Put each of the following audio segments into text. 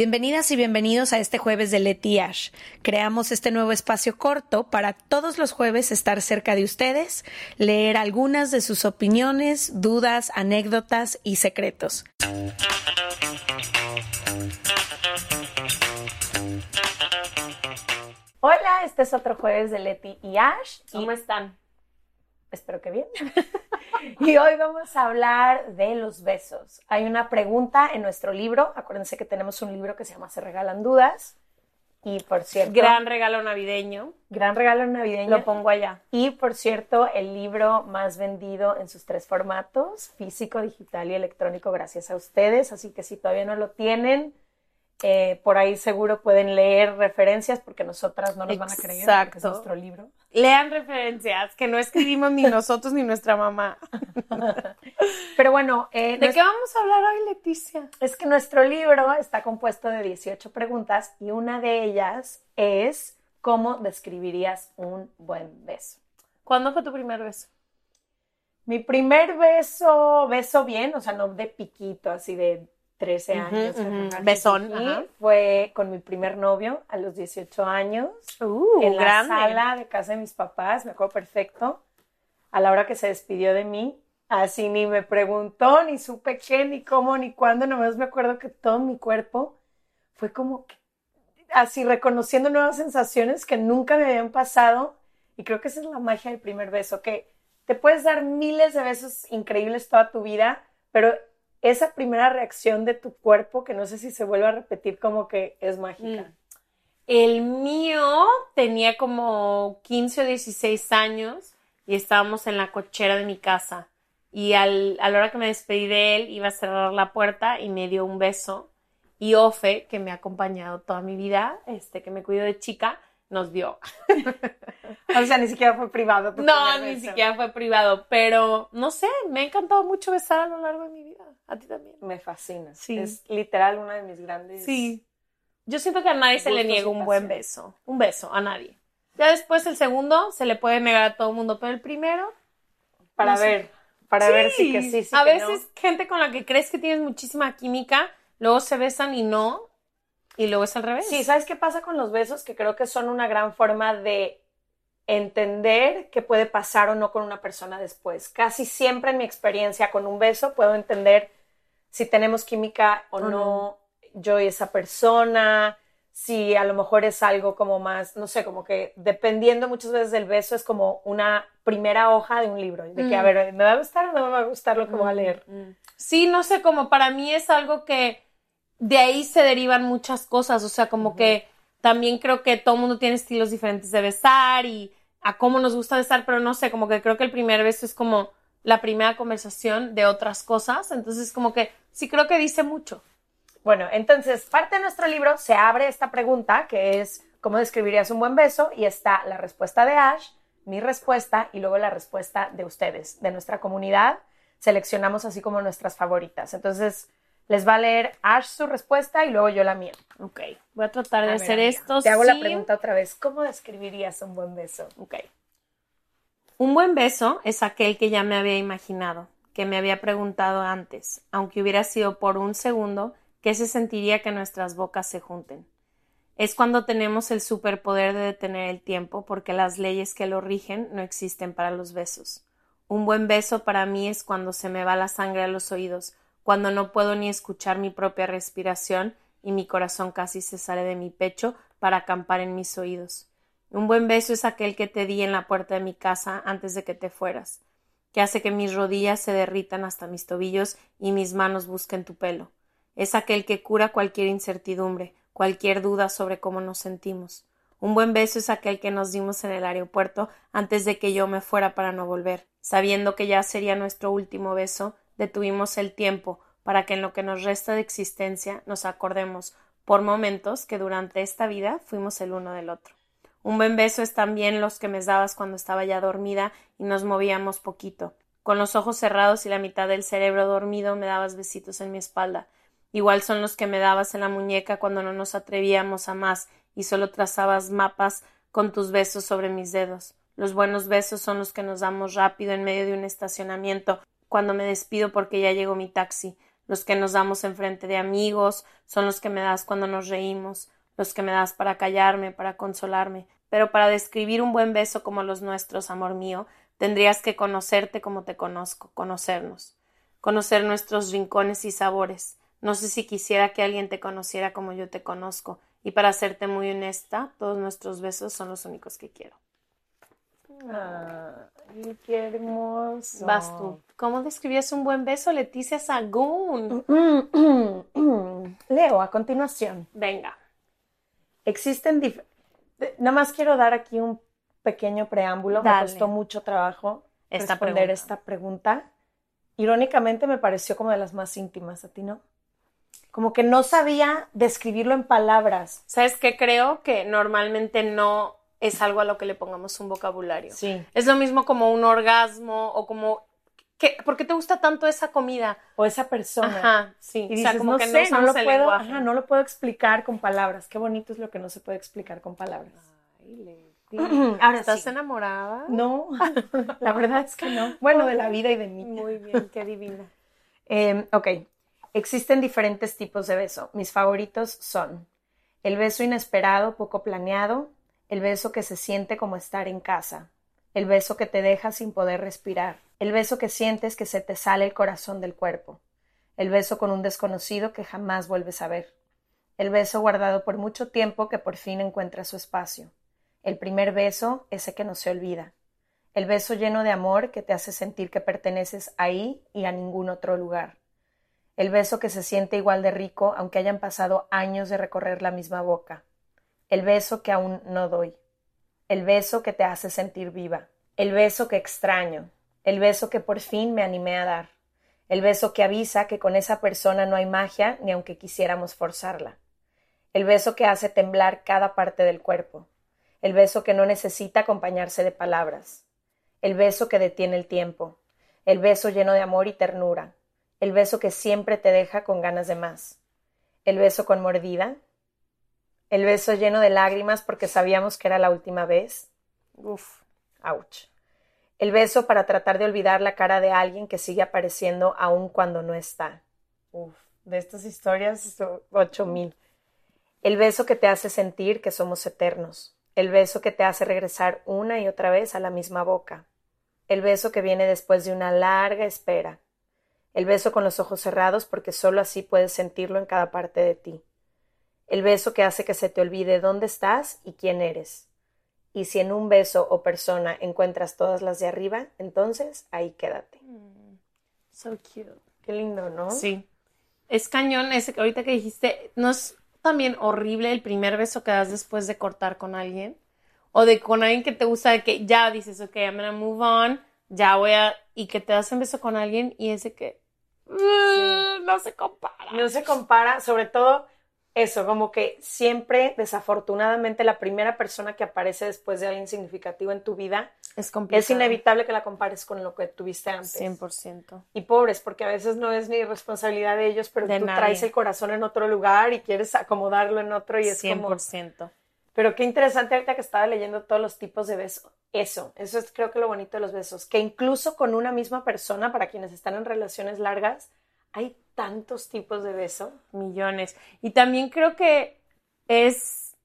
Bienvenidas y bienvenidos a este jueves de Leti Ash. Creamos este nuevo espacio corto para todos los jueves estar cerca de ustedes, leer algunas de sus opiniones, dudas, anécdotas y secretos. Hola, este es otro jueves de Leti y Ash. ¿Cómo están? Espero que bien. y hoy vamos a hablar de los besos. Hay una pregunta en nuestro libro. Acuérdense que tenemos un libro que se llama Se regalan dudas. Y por cierto. Gran regalo navideño. Gran regalo navideño. Lo pongo allá. Y por cierto, el libro más vendido en sus tres formatos: físico, digital y electrónico, gracias a ustedes. Así que si todavía no lo tienen, eh, por ahí seguro pueden leer referencias porque nosotras no nos van a creer porque es nuestro libro. Lean referencias que no escribimos ni nosotros ni nuestra mamá. Pero bueno, eh, ¿de qué vamos a hablar hoy, Leticia? Es que nuestro libro está compuesto de 18 preguntas y una de ellas es ¿cómo describirías un buen beso? ¿Cuándo fue tu primer beso? Mi primer beso, beso bien, o sea, no de piquito, así de 13 años. Besón. Fue con mi primer novio a los 18 años. Uh, en la sala de casa de mis papás, me acuerdo perfecto. A la hora que se despidió de mí, así ni me preguntó, ni supe qué, ni cómo, ni cuándo. Nomás me acuerdo que todo mi cuerpo fue como que, así reconociendo nuevas sensaciones que nunca me habían pasado. Y creo que esa es la magia del primer beso, que te puedes dar miles de besos increíbles toda tu vida, pero esa primera reacción de tu cuerpo, que no sé si se vuelve a repetir, como que es mágica. Mm. El mío tenía como 15 o 16 años y estábamos en la cochera de mi casa. Y al, a la hora que me despedí de él, iba a cerrar la puerta y me dio un beso. Y Ofe, que me ha acompañado toda mi vida, este, que me cuidó de chica, nos dio. o sea, ni siquiera fue privado. no, ni siquiera fue privado, pero no sé, me ha encantado mucho besar a lo largo de mi vida. A ti también. Me fascina. Sí. Es literal una de mis grandes. Sí. Yo siento que a nadie se le niega un buen beso. Un beso, a nadie. Ya después el segundo se le puede negar a todo el mundo, pero el primero. Para ver. Para ver si que sí, sí. A veces gente con la que crees que tienes muchísima química, luego se besan y no, y luego es al revés. Sí, ¿sabes qué pasa con los besos? Que creo que son una gran forma de entender qué puede pasar o no con una persona después. Casi siempre en mi experiencia con un beso puedo entender si tenemos química o, no, yo y esa persona, si a lo mejor es algo como más, no sé, como que dependiendo muchas veces del beso es como una primera hoja de un libro, de que, a mm. ver, ¿me va a gustar o no me va a gustar lo que voy a mm, leer? Mm. Sí, no sé, como para mí es algo que de ahí se derivan muchas cosas, o sea, como que también creo que todo el mundo tiene estilos diferentes de besar y a cómo nos gusta besar, pero no sé, como que creo que el primer beso es como la primera conversación de otras cosas, entonces como que sí creo que dice mucho. Bueno, entonces, parte de nuestro libro se abre esta pregunta que es ¿cómo describirías un buen beso? Y está la respuesta de Ash, mi respuesta y luego la respuesta de ustedes, de nuestra comunidad. Seleccionamos así como nuestras favoritas. Entonces, les va a leer Ash su respuesta y luego yo la mía. Ok, voy a tratar de hacer esto. Te hago la pregunta otra vez. ¿Cómo describirías un buen beso? Ok. Un buen beso es aquel que ya me había imaginado, que me había preguntado antes, aunque hubiera sido por un segundo, qué se sentiría que nuestras bocas se junten. Es cuando tenemos el superpoder de detener el tiempo porque las leyes que lo rigen no existen para los besos. Un buen beso para mí es cuando se me va la sangre a los oídos, cuando no puedo ni escuchar mi propia respiración y mi corazón casi se sale de mi pecho para acampar en mis oídos. Un buen beso es aquel que te di en la puerta de mi casa antes de que te fueras, que hace que mis rodillas se derritan hasta mis tobillos y mis manos busquen tu pelo. Es aquel que cura cualquier incertidumbre, cualquier duda sobre cómo nos sentimos. Un buen beso es aquel que nos dimos en el aeropuerto antes de que yo me fuera para no volver, sabiendo que ya sería nuestro último beso, detuvimos el tiempo para que en lo que nos resta de existencia nos acordemos por momentos que durante esta vida fuimos el uno del otro. Un buen beso es también los que me dabas cuando estaba ya dormida y nos movíamos poquito. Con los ojos cerrados y la mitad del cerebro dormido me dabas besitos en mi espalda. Igual son los que me dabas en la muñeca cuando no nos atrevíamos a más y solo trazabas mapas con tus besos sobre mis dedos. Los buenos besos son los que nos damos rápido en medio de un estacionamiento cuando me despido porque ya llegó mi taxi. los que nos damos enfrente de amigos, son los que me das cuando nos reímos, los que me das para callarme, para consolarme. Pero para describir un buen beso como los nuestros, amor mío, tendrías que conocerte como te conozco, conocernos, conocer nuestros rincones y sabores. No sé si quisiera que alguien te conociera como yo te conozco, y para serte muy honesta, todos nuestros besos son los únicos que quiero. Ay, qué hermoso. Vas tú. ¿Cómo describías un buen beso, Leticia Sagún? Leo, a continuación. Venga. Existen dif- Nada más quiero dar aquí un pequeño preámbulo. Me costó mucho trabajo Esta responder pregunta. esta pregunta. Irónicamente me pareció como de las más íntimas, ¿a ti no? Como que no sabía describirlo en palabras. ¿Sabes qué? Creo que normalmente no es algo a lo que le pongamos un vocabulario. Sí. Es lo mismo como un orgasmo o como... ¿qué? ¿Por qué te gusta tanto esa comida? O esa persona. Ajá, sí. Y o dices, sea, como no que sé, no, lo puedo, ajá, no lo puedo explicar con palabras. Qué bonito es lo que no se puede explicar con palabras. Ay, Leti. Ahora ¿Estás sí. enamorada? No, la verdad es que no. Bueno, de la vida y de mí. Muy bien, qué divina. Eh, ok, existen diferentes tipos de beso. Mis favoritos son el beso inesperado, poco planeado, el beso que se siente como estar en casa, el beso que te deja sin poder respirar, el beso que sientes que se te sale el corazón del cuerpo, el beso con un desconocido que jamás vuelves a ver, el beso guardado por mucho tiempo que por fin encuentra su espacio, el primer beso, ese que no se olvida, el beso lleno de amor que te hace sentir que perteneces ahí y a ningún otro lugar. El beso que se siente igual de rico aunque hayan pasado años de recorrer la misma boca. El beso que aún no doy. El beso que te hace sentir viva. El beso que extraño. El beso que por fin me animé a dar. El beso que avisa que con esa persona no hay magia ni aunque quisiéramos forzarla. El beso que hace temblar cada parte del cuerpo. El beso que no necesita acompañarse de palabras el beso que detiene el tiempo, el beso lleno de amor y ternura, el beso que siempre te deja con ganas de más, el beso con mordida, el beso lleno de lágrimas porque sabíamos que era la última vez, Uf. ouch, el beso para tratar de olvidar la cara de alguien que sigue apareciendo aun cuando no está, uf, de estas historias, ocho mil, el beso que te hace sentir que somos eternos, el beso que te hace regresar una y otra vez a la misma boca, el beso que viene después de una larga espera, el beso con los ojos cerrados porque solo así puedes sentirlo en cada parte de ti, el beso que hace que se te olvide dónde estás y quién eres. Y si en un beso o persona encuentras todas las de arriba, entonces ahí quédate. So cute. Qué lindo, ¿no? Sí. Es cañón ese que ahorita que dijiste, ¿no es también horrible el primer beso que das después de cortar con alguien? O de con alguien que te gusta, de que ya dices, ok, I'm gonna move on, ya voy a... Y que te das un beso con alguien y ese que... "Uh, no se compara. No se compara, sobre todo eso, como que siempre, desafortunadamente, la primera persona que aparece después de alguien significativo en tu vida, Es complicado. es inevitable que la compares con lo que tuviste antes. 100%. Y pobres, porque a veces no es ni responsabilidad de ellos, pero De tú nadie. traes el corazón en otro lugar y quieres acomodarlo en otro y es como... 100%. Pero qué interesante ahorita que estaba leyendo todos los tipos de besos. Eso, eso es creo que lo bonito de los besos, que incluso con una misma persona, para quienes están en relaciones largas, hay tantos tipos de beso. millones. Y también creo que es,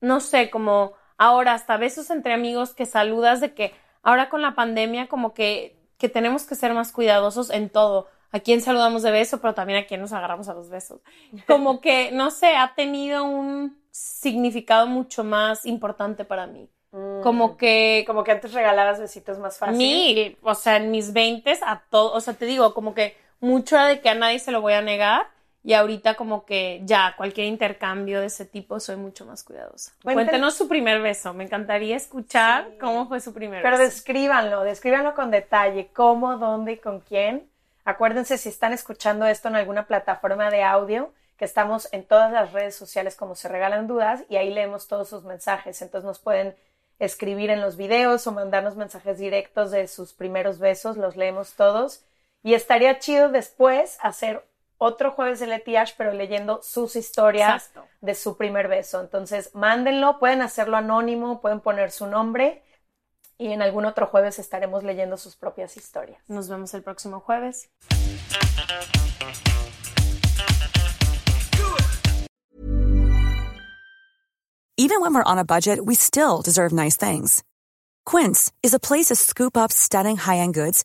no sé, como ahora hasta besos entre amigos que saludas de que ahora con la pandemia como que, que tenemos que ser más cuidadosos en todo. A quién saludamos de beso, pero también a quién nos agarramos a los besos. Como que, no sé, ha tenido un significado mucho más importante para mí. Como que Como que antes regalabas besitos más fácil. mil, o sea, en mis veintes a todo, o sea, te digo, como que mucho de que a nadie se lo voy a negar y ahorita como que ya cualquier intercambio de ese tipo soy mucho más cuidadosa. Cuénten- Cuéntenos su primer beso, me encantaría escuchar Sí. cómo fue su primer Pero beso. descríbanlo, descríbanlo con detalle, cómo, dónde y con quién. Acuérdense si están escuchando esto en alguna plataforma de audio, que estamos en todas las redes sociales como se regalan dudas y ahí leemos todos sus mensajes. Entonces nos pueden escribir en los videos o mandarnos mensajes directos de sus primeros besos, los leemos todos. Y estaría chido después hacer otro jueves de Leti Ash, pero leyendo sus historias de su primer beso. Entonces, mándenlo, pueden hacerlo anónimo, pueden poner su nombre y en algún otro jueves estaremos leyendo sus propias historias. Nos vemos el próximo jueves. Even when we're on a budget, we still deserve nice things. Quince is a place to scoop up stunning high-end goods